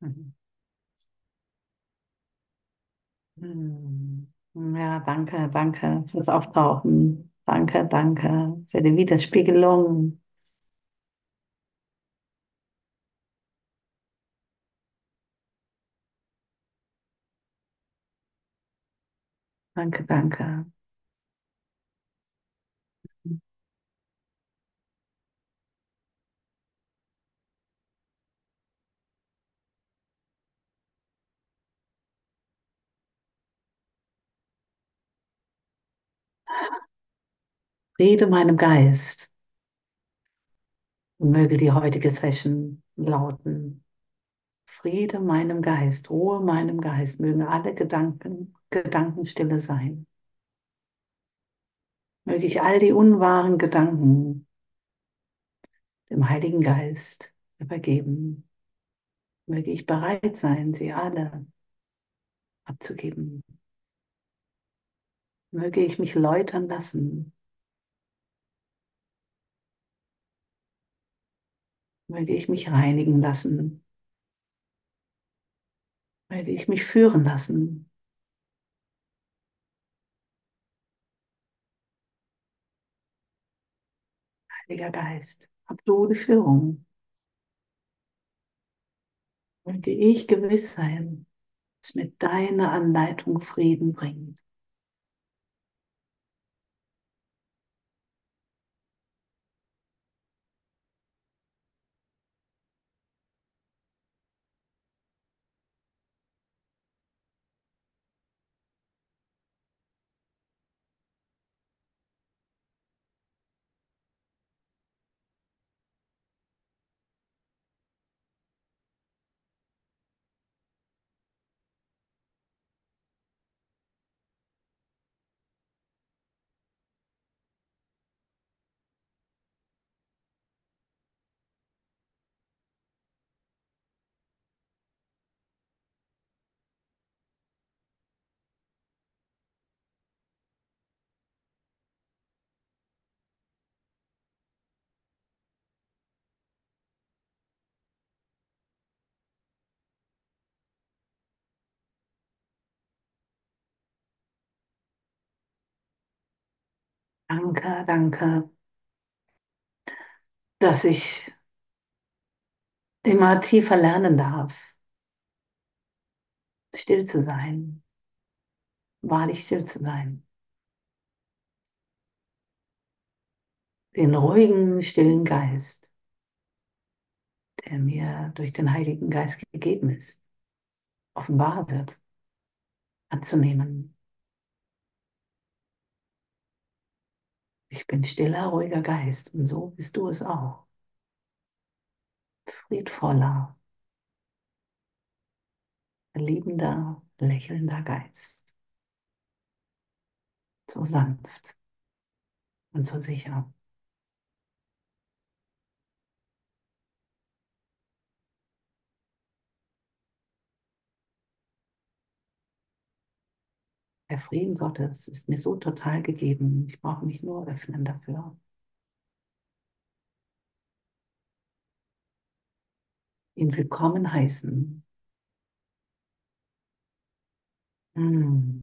Mhm. Mhm. Ja, danke, danke fürs Auftauchen. Danke, danke für die Widerspiegelung. Danke, danke. Friede meinem Geist. Möge die heutige Session lauten. Friede meinem Geist, Ruhe meinem Geist, mögen alle Gedanken, Gedanken stille sein. Möge ich all die unwahren Gedanken dem Heiligen Geist übergeben. Möge ich bereit sein, sie alle abzugeben. Möge ich mich läutern lassen. Möge ich mich reinigen lassen. Möge ich mich führen lassen. Heiliger Geist, hab du die Führung. Möge ich gewiss sein, dass mir deine Anleitung Frieden bringt. Danke, danke, dass ich immer tiefer lernen darf, still zu sein, wahrlich still zu sein. Den ruhigen, stillen Geist, der mir durch den Heiligen Geist gegeben ist, offenbar wird, anzunehmen. Ich bin stiller, ruhiger Geist und so bist du es auch. Friedvoller, liebender, lächelnder Geist. So sanft und so sicher. Der Frieden Gottes ist mir so total gegeben. Ich brauche mich nur öffnen dafür. Ihn willkommen heißen. Mm.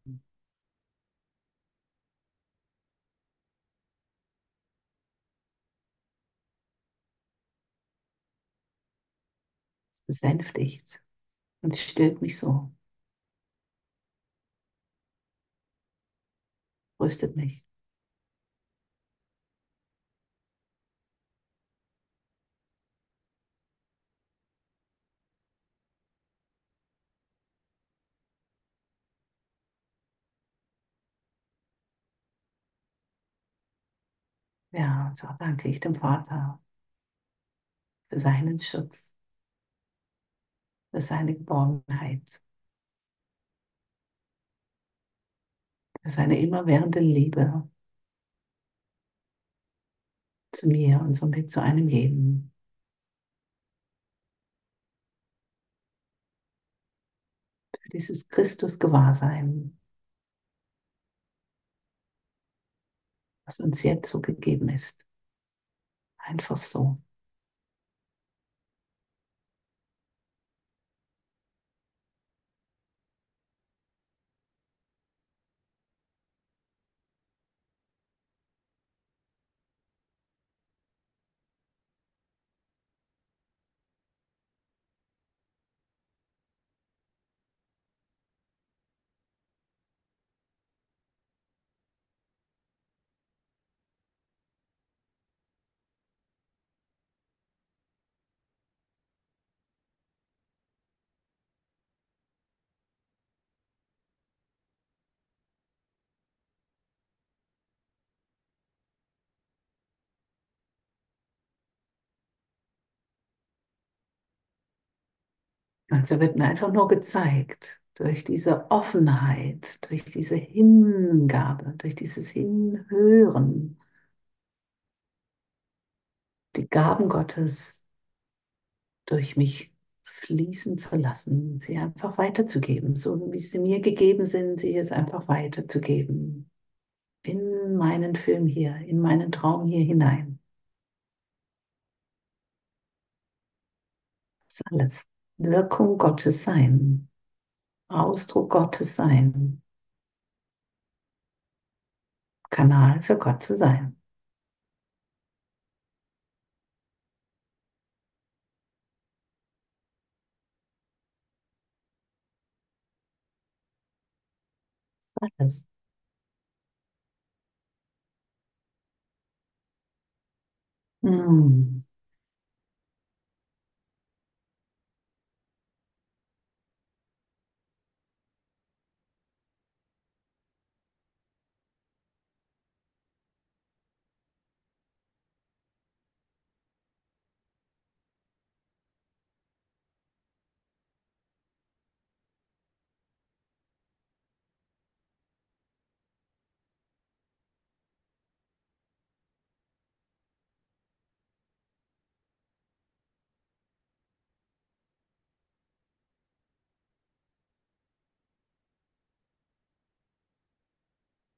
Es besänftigt und stillt mich so. Tröstet mich. Ja, so danke ich dem Vater für seinen Schutz, für seine Geborgenheit, für seine immerwährende Liebe zu mir und somit zu einem jeden. Für dieses Christus-Gewahrsein, was uns jetzt so gegeben ist. Einfach so. Also wird mir einfach nur gezeigt, durch diese Offenheit, durch diese Hingabe, durch dieses Hinhören, die Gaben Gottes durch mich fließen zu lassen, sie einfach weiterzugeben, so wie sie mir gegeben sind, sie jetzt einfach weiterzugeben. In meinen Film hier, in meinen Traum hier hinein. Das ist alles. Wirkung Gottes sein. Ausdruck Gottes sein. Kanal für Gott zu sein. Alles. Hm.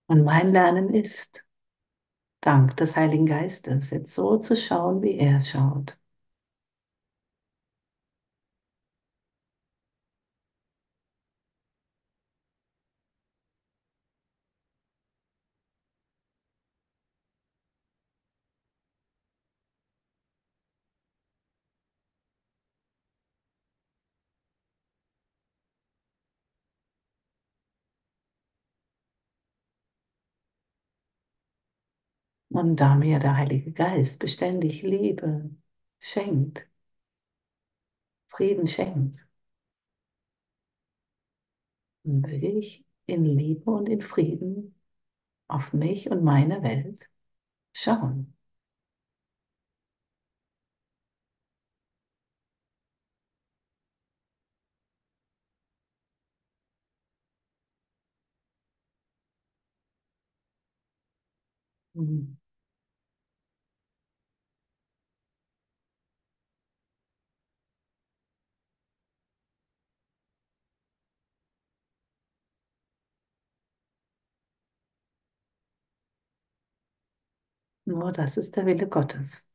Und mein Lernen ist, dank des Heiligen Geistes, jetzt so zu schauen, wie er schaut. Und da mir der Heilige Geist beständig Liebe schenkt, Frieden schenkt, möge ich in Liebe und in Frieden auf mich und meine Welt schauen. Hm. Nur das ist der Wille Gottes.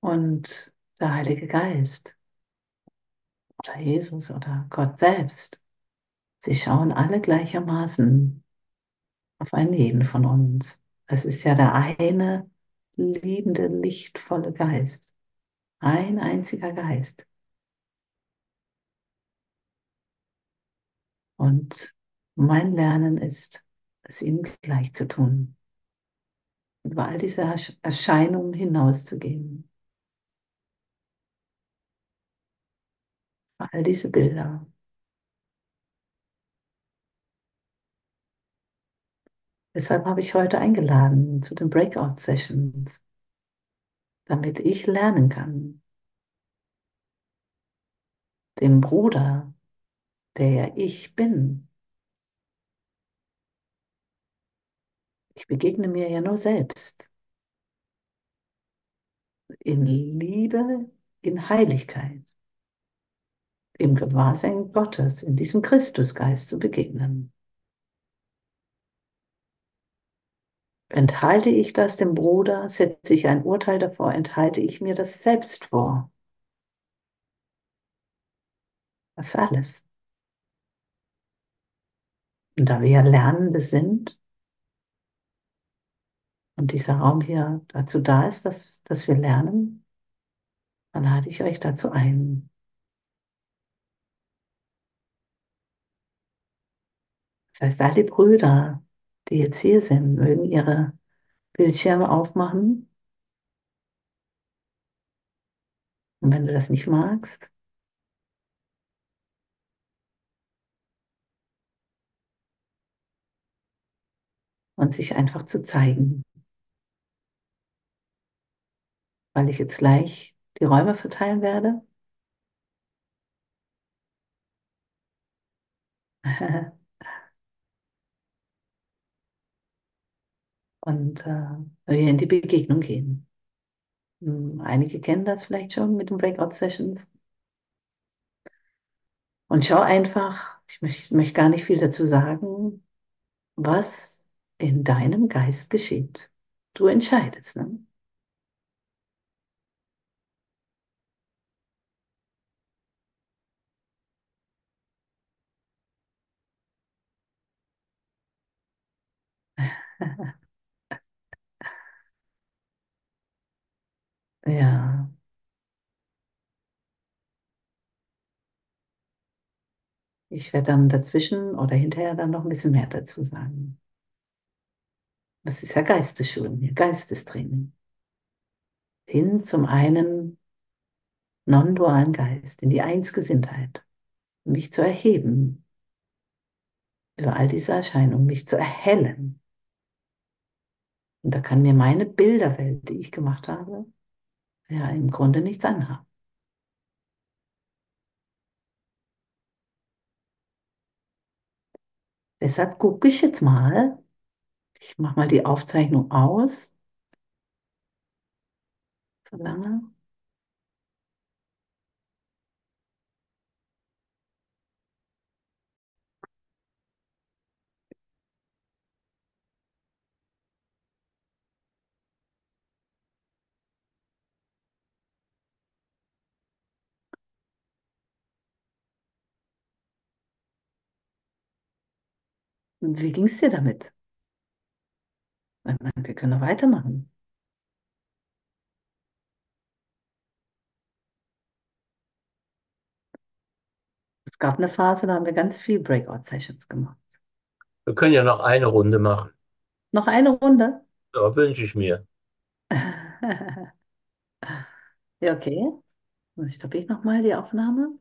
Und der Heilige Geist oder Jesus oder Gott selbst, sie schauen alle gleichermaßen auf einen jeden von uns. Es ist ja der eine liebende, lichtvolle Geist. Ein einziger Geist. Und mein Lernen ist, es ihm gleich zu tun. Über all diese Erscheinungen hinauszugehen. Über all diese Bilder. Deshalb habe ich heute eingeladen zu den Breakout-Sessions, damit ich lernen kann, dem Bruder, der ja ich bin. Ich begegne mir ja nur selbst. In Liebe, in Heiligkeit, im Gewahrsein Gottes, in diesem Christusgeist zu begegnen. Enthalte ich das dem Bruder, setze ich ein Urteil davor, enthalte ich mir das selbst vor. Das alles. Und da wir ja Lernende sind und dieser Raum hier dazu da ist, dass, dass wir lernen, dann lade ich euch dazu ein. Das heißt, all die Brüder, die jetzt hier sind, mögen ihre Bildschirme aufmachen. Und wenn du das nicht magst, und sich einfach zu zeigen. Weil ich jetzt gleich die Räume verteilen werde. und äh, wir in die Begegnung gehen. Hm, einige kennen das vielleicht schon mit den Breakout-Sessions. Und schau einfach, ich möchte, möchte gar nicht viel dazu sagen, was in deinem Geist geschieht. Du entscheidest. Ne? ja. Ich werde dann dazwischen oder hinterher dann noch ein bisschen mehr dazu sagen. Das ist ja Geistesschulen hier, Geistestraining. Hin zum einen non-dualen Geist, in die Einsgesinntheit, mich zu erheben über all diese Erscheinungen, mich zu erhellen. Und da kann mir meine Bilderwelt, die ich gemacht habe, ja im Grunde nichts anhaben. Deshalb gucke ich jetzt mal, ich mache mal die Aufzeichnung aus. So lange. Wie ging es dir damit? Wir können noch weitermachen. Es gab eine Phase, da haben wir ganz viel Breakout-Sessions gemacht. Wir können ja noch eine Runde machen. Noch eine Runde? Ja, wünsche ich mir. ja, okay. Dann stoppe ich nochmal die Aufnahme.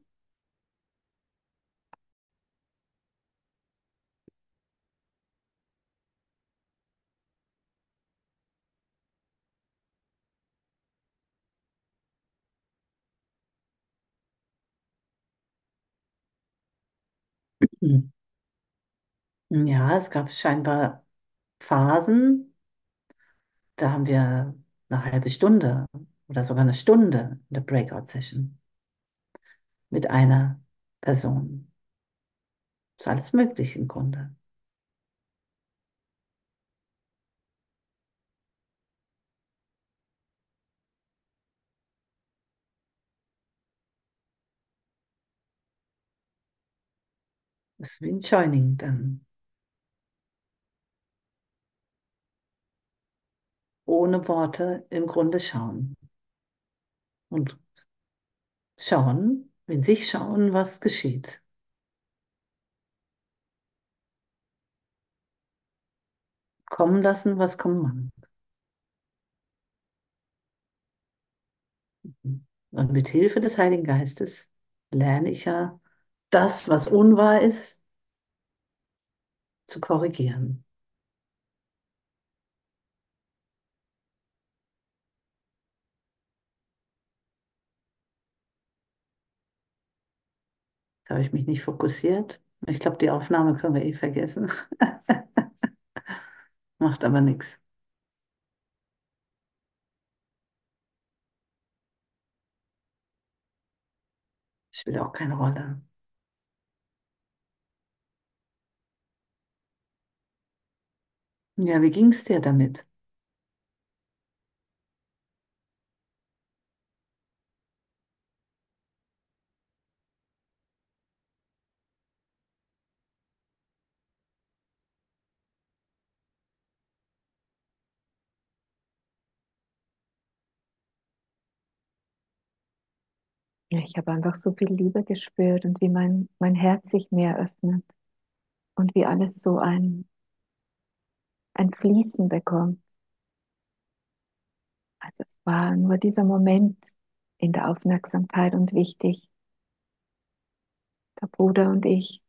Ja, es gab scheinbar Phasen, da haben wir eine halbe Stunde oder sogar eine Stunde in der Breakout-Session mit einer Person. Ist alles möglich im Grunde. Das ist dann. Ohne Worte im Grunde schauen. Und schauen, in sich schauen, was geschieht. Kommen lassen, was kommen mag. Und mit Hilfe des Heiligen Geistes lerne ich ja, das, was unwahr ist, zu korrigieren. Jetzt habe ich mich nicht fokussiert. Ich glaube, die Aufnahme können wir eh vergessen. Macht aber nichts. Spielt auch keine Rolle. Ja, wie ging es dir damit? Ja, ich habe einfach so viel Liebe gespürt und wie mein, mein Herz sich mehr öffnet und wie alles so ein, ein Fließen bekommt. Also es war nur dieser Moment in der Aufmerksamkeit und wichtig. Der Bruder und ich.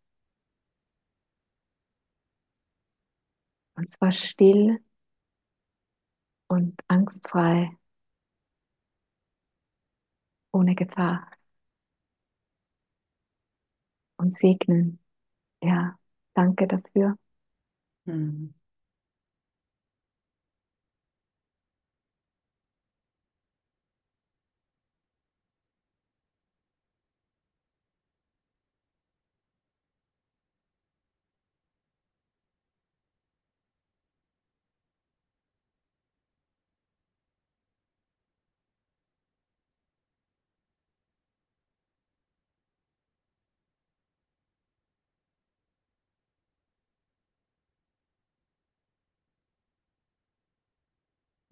Und zwar still und angstfrei, ohne Gefahr. Und segnen. Ja, danke dafür. Mhm.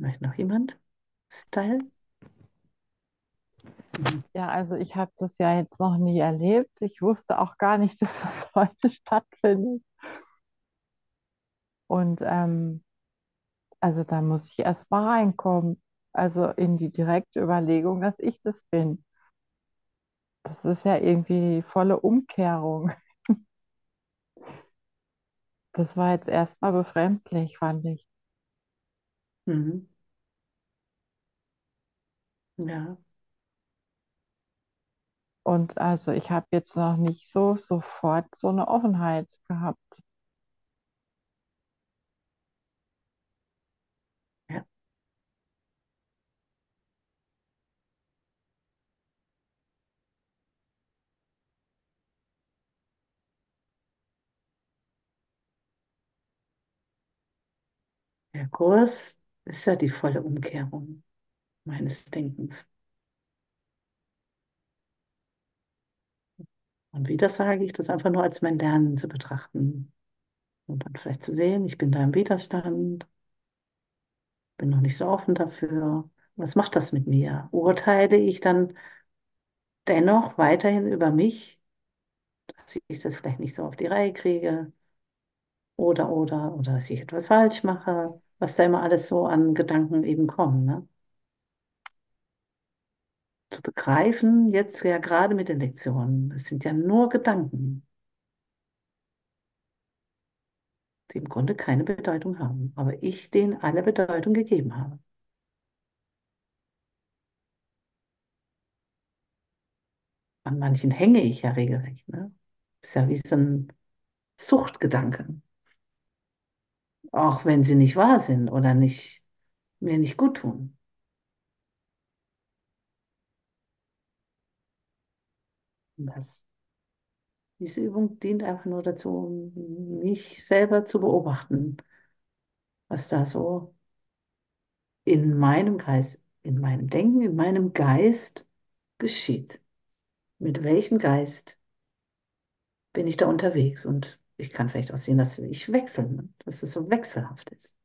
Möchte noch jemand? Style? Ja, also ich habe das ja jetzt noch nie erlebt. Ich wusste auch gar nicht, dass das heute stattfindet. Und ähm, also da muss ich erst mal reinkommen. Also in die direkte Überlegung, dass ich das bin. Das ist ja irgendwie die volle Umkehrung. Das war jetzt erstmal befremdlich, fand ich. Mhm. Ja, Und also ich habe jetzt noch nicht so sofort so eine Offenheit gehabt. ja. Der Kurs ist ja die volle Umkehrung meines Denkens. Und wieder sage ich, das einfach nur als mein Lernen zu betrachten. Und dann vielleicht zu sehen, ich bin da im Widerstand, bin noch nicht so offen dafür. Was macht das mit mir? Urteile ich dann dennoch weiterhin über mich, dass ich das vielleicht nicht so auf die Reihe kriege? Oder, oder, oder dass ich etwas falsch mache, was da immer alles so an Gedanken eben kommen, ne? Zu begreifen, jetzt ja gerade mit den Lektionen, es sind ja nur Gedanken, die im Grunde keine Bedeutung haben, aber ich denen alle Bedeutung gegeben habe. An manchen hänge ich ja regelrecht, ne? Ist ja wie so ein Suchtgedanke. Auch wenn sie nicht wahr sind oder nicht, mir nicht gut tun. Das, diese Übung dient einfach nur dazu, mich selber zu beobachten, was da so in meinem Geist, in meinem Denken, in meinem Geist geschieht. Mit welchem Geist bin ich da unterwegs? Und ich kann vielleicht auch sehen, dass ich wechsle, ne? dass es so wechselhaft ist.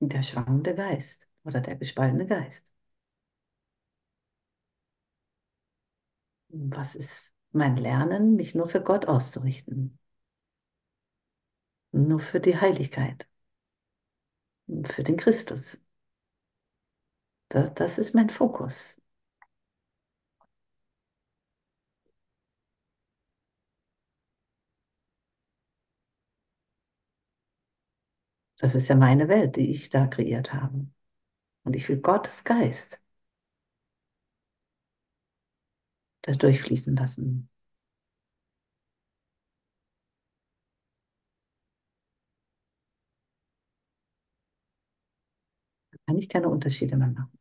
Der schwankende Geist oder der gespaltene Geist. Was ist mein Lernen, mich nur für Gott auszurichten? Nur für die Heiligkeit, für den Christus. Da, das ist mein Fokus. Das ist ja meine Welt, die ich da kreiert habe. Und ich will Gottes Geist da durchfließen lassen. Da kann ich keine Unterschiede mehr machen.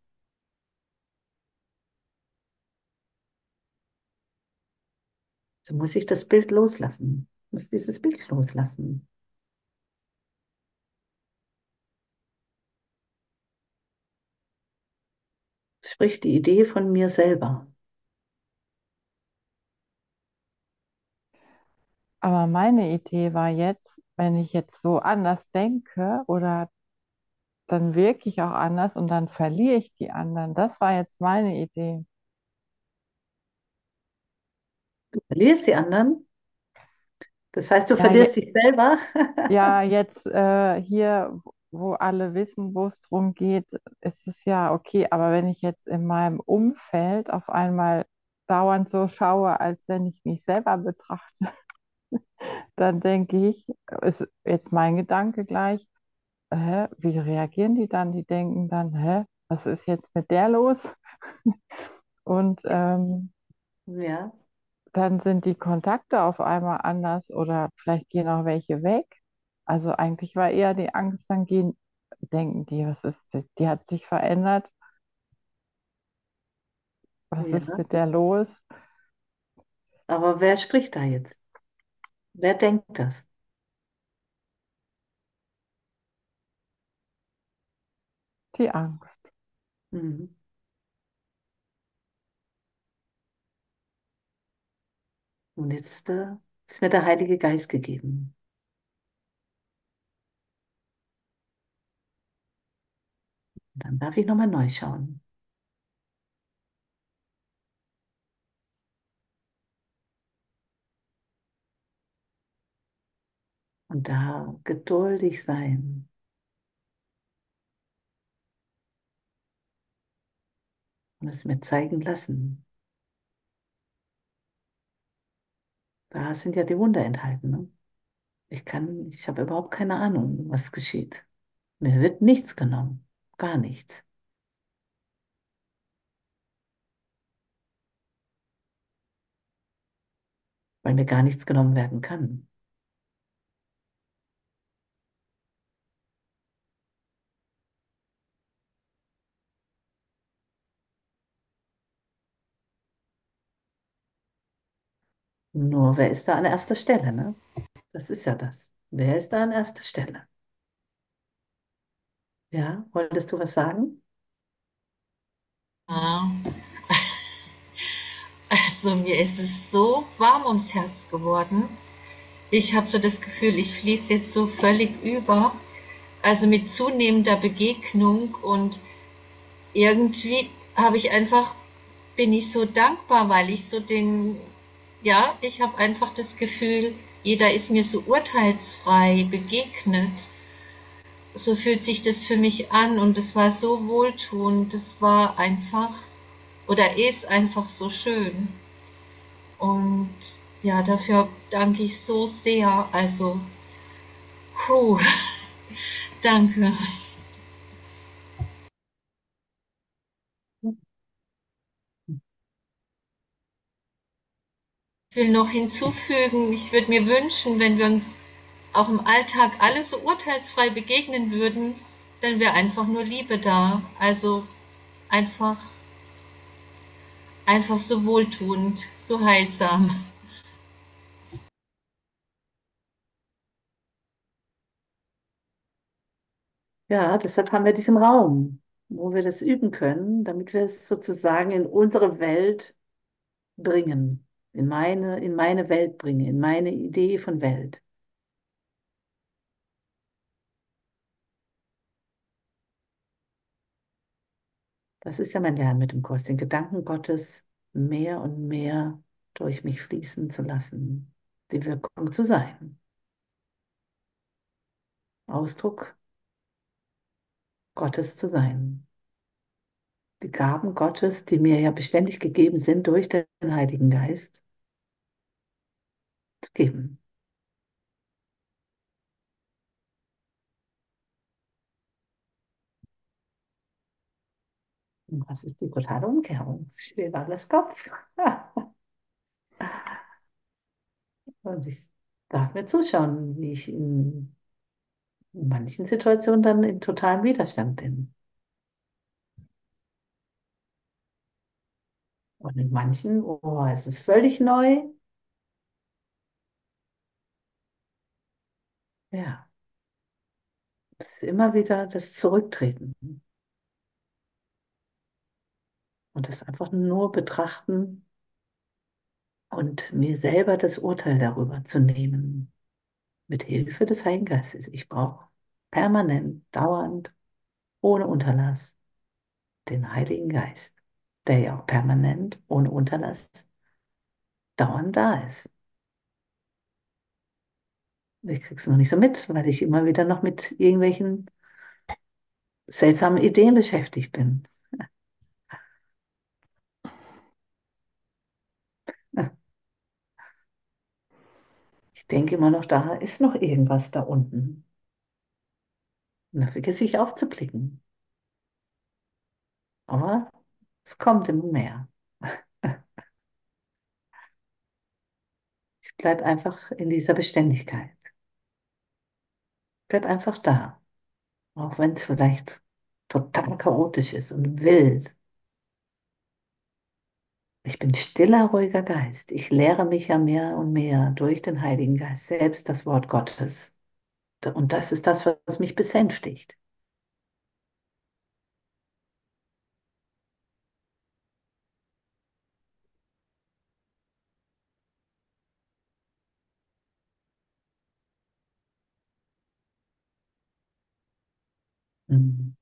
So muss ich das Bild loslassen, muss dieses Bild loslassen. Sprich die Idee von mir selber. Aber meine Idee war jetzt, wenn ich jetzt so anders denke oder dann wirke ich auch anders und dann verliere ich die anderen. Das war jetzt meine Idee. Du verlierst die anderen. Das heißt, du Ja, verlierst dich selber? Ja, jetzt äh, hier, wo alle wissen, wo es drum geht, ist es ja okay. Aber wenn ich jetzt in meinem Umfeld auf einmal dauernd so schaue, als wenn ich mich selber betrachte, dann denke ich, ist jetzt mein Gedanke gleich, hä, wie reagieren die dann? Die denken dann, hä, was ist jetzt mit der los? Und ähm, Ja, dann sind die Kontakte auf einmal anders oder vielleicht gehen auch welche weg. Also eigentlich war eher die Angst, dann gehen, denken die, was ist, die hat sich verändert, was ist ja. mit der los? Aber wer spricht da jetzt? Wer denkt das? Die Angst. Mhm. Und jetzt äh, ist mir der Heilige Geist gegeben. Und dann darf ich nochmal neu schauen. Und da geduldig sein. Und es mir zeigen lassen. Da sind ja die Wunder enthalten. Ne? Ich kann, ich habe überhaupt keine Ahnung, was geschieht. Mir wird nichts genommen. Gar nichts. Weil mir gar nichts genommen werden kann. Nur wer ist da an erster Stelle, ne? Das ist ja das. Wer ist da an erster Stelle? Ja, wolltest du was sagen? Ja. Also mir ist es so warm ums Herz geworden. Ich habe so das Gefühl, ich fließe jetzt so völlig über. Also mit zunehmender Begegnung und irgendwie habe ich einfach, bin ich so dankbar, weil ich so den, ja, ich habe einfach das Gefühl, jeder ist mir so urteilsfrei begegnet. So fühlt sich das für mich an und es war so wohltuend. Das war einfach oder ist einfach so schön. Und ja, dafür danke ich so sehr. Also, puh, danke. Will noch hinzufügen, ich würde mir wünschen, wenn wir uns auch im Alltag alle so urteilsfrei begegnen würden, dann wäre einfach nur Liebe da. Also einfach, einfach so wohltuend, so heilsam. Ja, deshalb haben wir diesen Raum, wo wir das üben können, damit wir es sozusagen in unsere Welt bringen, in meine, in meine Welt bringen, in meine Idee von Welt. Das ist ja mein Lernen mit dem Kurs, den Gedanken Gottes mehr und mehr durch mich fließen zu lassen, die Wirkung zu sein. Ausdruck Gottes zu sein. Die Gaben Gottes, die mir ja beständig gegeben sind durch den Heiligen Geist, zu geben. Und das ist die totale Umkehrung. Steht alles Kopf. Und ich darf mir zuschauen, wie ich in manchen Situationen dann in totalem Widerstand bin. Und in manchen, oh, es ist völlig neu. Ja, es ist immer wieder das Zurücktreten und das einfach nur betrachten und mir selber das Urteil darüber zu nehmen, mit Hilfe des Heiligen Geistes. Ich brauche permanent, dauernd, ohne Unterlass den Heiligen Geist, der ja auch permanent, ohne Unterlass, dauernd da ist. Ich krieg's noch nicht so mit, weil ich immer wieder noch mit irgendwelchen seltsamen Ideen beschäftigt bin. Ich denke immer noch, da ist noch irgendwas da unten. Und da vergesse ich aufzublicken. Aber es kommt immer mehr. Ich bleibe einfach in dieser Beständigkeit. Bleib einfach da. Auch wenn es vielleicht total chaotisch ist und wild. Ich bin stiller, ruhiger Geist. Ich lehre mich ja mehr und mehr durch den Heiligen Geist, selbst das Wort Gottes. Und das ist das, was mich besänftigt. Mhm.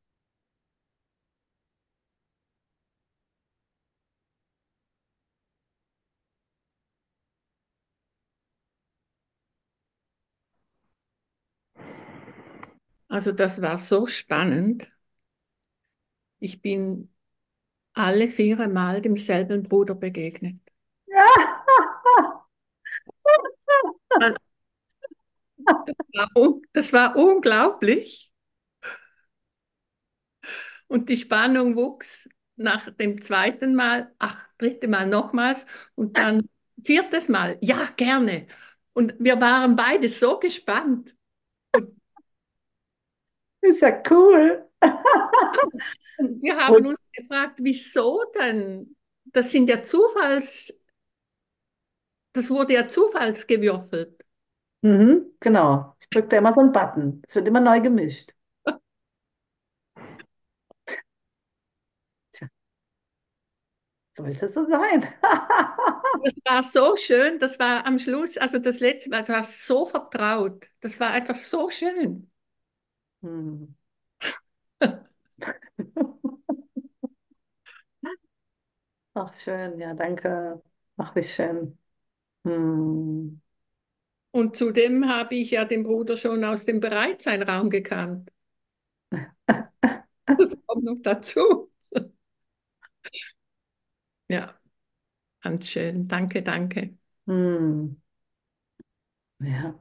Also das war so spannend. Ich bin alle vier Mal demselben Bruder begegnet. Das war, das war unglaublich. Und die Spannung wuchs nach dem zweiten Mal, ach, dritte Mal nochmals und dann viertes Mal, ja, gerne. Und wir waren beide so gespannt. Ist ja cool. Und wir haben uns gefragt, wieso denn? Das sind ja Zufalls, das wurde ja zufallsgewürfelt. Mhm, genau. Ich drücke da immer so einen Button. Es wird immer neu gemischt. Tja. Sollte so sein. Das war so schön, das war am Schluss, also das letzte Mal, das war so vertraut. Das war einfach so schön. Hm. Ach, schön, ja, danke. Ach, wie schön. Hm. Und zudem habe ich ja den Bruder schon aus dem Bereitseinraum gekannt. Das kommt noch dazu. Ja, ganz schön. Danke, danke. Hm. Ja.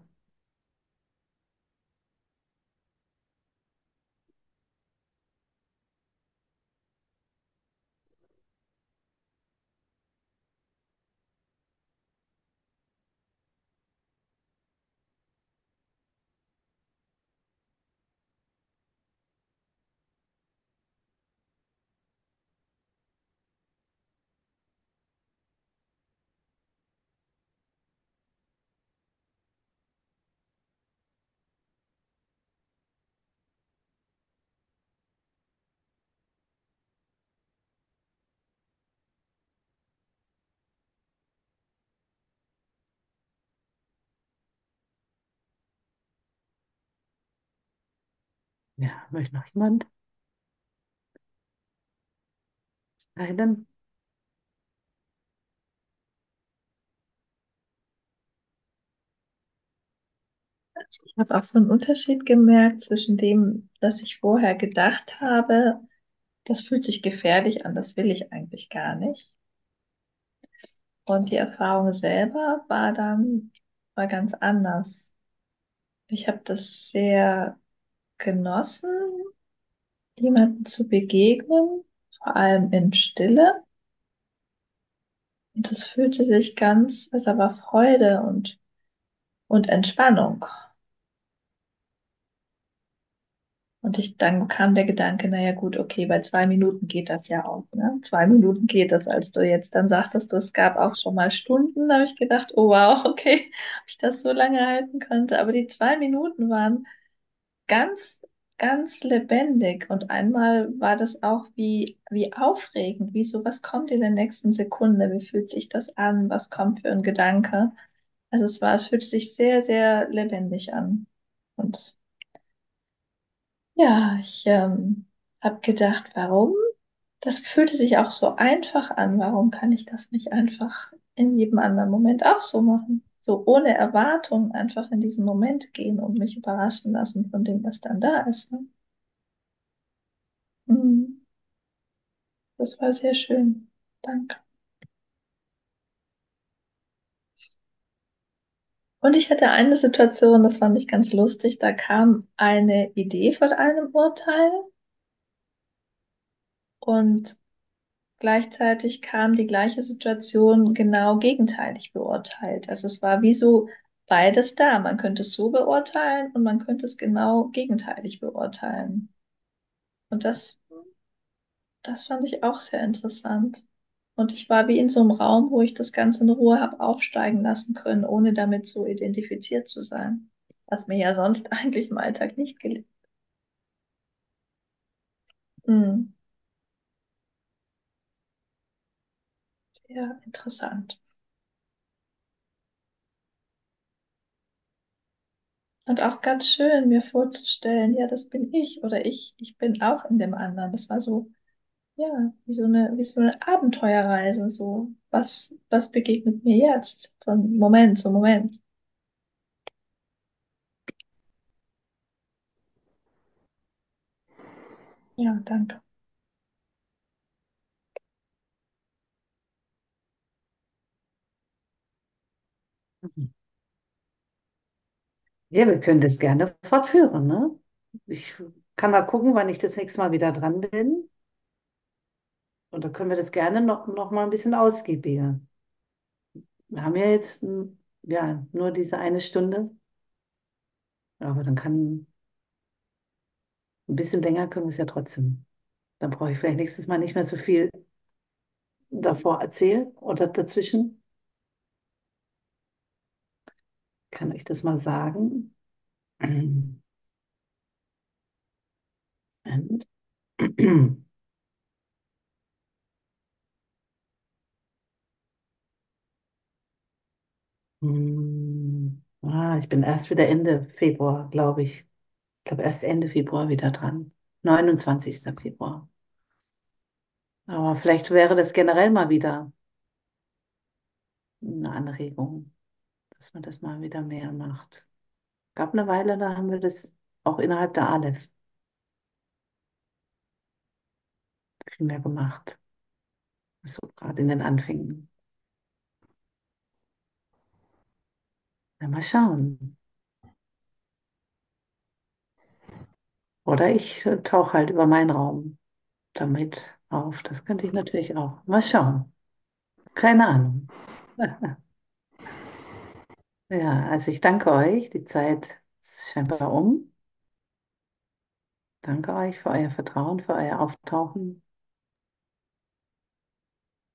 Ja, möchte noch jemand? Einen? Ich habe auch so einen Unterschied gemerkt zwischen dem, was ich vorher gedacht habe, das fühlt sich gefährlich an, das will ich eigentlich gar nicht. Und die Erfahrung selber war dann war ganz anders. Ich habe das sehr genossen, jemandem zu begegnen, vor allem in Stille. Und es fühlte sich ganz, also war Freude und, und Entspannung. Und ich, dann kam der Gedanke, naja gut, okay, bei zwei Minuten geht das ja auch. Ne? Zwei Minuten geht das, als du jetzt dann sagtest, du, es gab auch schon mal Stunden, da habe ich gedacht, oh wow, okay, ob ich das so lange halten könnte. Aber die zwei Minuten waren ganz, ganz lebendig. Und einmal war das auch wie, wie aufregend, wie so, was kommt in der nächsten Sekunde, wie fühlt sich das an, was kommt für ein Gedanke. Also es war, es fühlte sich sehr, sehr lebendig an. Und ja, ich ähm, habe gedacht, warum? Das fühlte sich auch so einfach an. Warum kann ich das nicht einfach in jedem anderen Moment auch so machen? So ohne Erwartung einfach in diesen Moment gehen und mich überraschen lassen von dem, was dann da ist. Ne? Mhm. Das war sehr schön. Danke. Und ich hatte eine Situation, das fand ich ganz lustig, da kam eine Idee von einem Urteil und gleichzeitig kam die gleiche Situation genau gegenteilig beurteilt. Also es war wie so beides da. Man könnte es so beurteilen und man könnte es genau gegenteilig beurteilen. Und das, das fand ich auch sehr interessant. Und ich war wie in so einem Raum, wo ich das Ganze in Ruhe habe aufsteigen lassen können, ohne damit so identifiziert zu sein. Was mir ja sonst eigentlich im Alltag nicht gelingt. Hm. Sehr interessant. Und auch ganz schön, mir vorzustellen, ja, das bin ich oder ich, ich bin auch in dem anderen. Das war so, ja, wie so eine, wie so eine Abenteuerreise, so, was, was begegnet mir jetzt von Moment zu Moment. Ja, danke. Ja, wir können das gerne fortführen, ne? Ich kann mal gucken, wann ich das nächste Mal wieder dran bin. Und da können wir das gerne noch, noch mal ein bisschen ausgiebiger. Wir haben ja jetzt ja, nur diese eine Stunde. Aber dann kann ein bisschen länger können wir es ja trotzdem. Dann brauche ich vielleicht nächstes Mal nicht mehr so viel davor erzählen oder dazwischen. Ich kann euch das mal sagen. Und Hm, ah, ich bin erst wieder Ende Februar, glaube ich. Ich glaube erst Ende Februar wieder dran. 29. Februar. Aber vielleicht wäre das generell mal wieder eine Anregung, dass man das mal wieder mehr macht. Gab eine Weile, da haben wir das auch innerhalb der Aleph viel mehr gemacht. So gerade in den Anfängen. Na, mal schauen. Oder ich tauche halt über meinen Raum damit auf. Das könnte ich natürlich auch. Mal schauen. Keine Ahnung. Ja, also ich danke euch. Die Zeit ist scheinbar um. Danke euch für euer Vertrauen, für euer Auftauchen.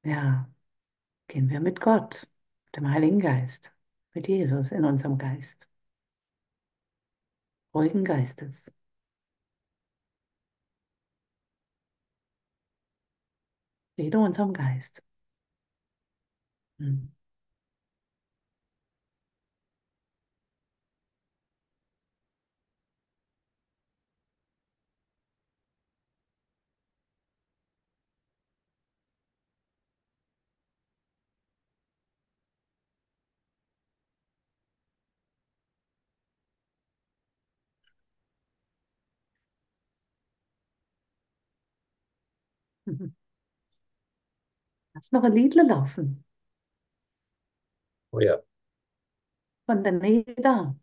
Ja, gehen wir mit Gott, dem Heiligen Geist, mit Jesus in unserem Geist. Ruhigen Geistes. Rede unserem Geist. Hm. Lass noch ein Liedle laufen Oh ja. von der Neda.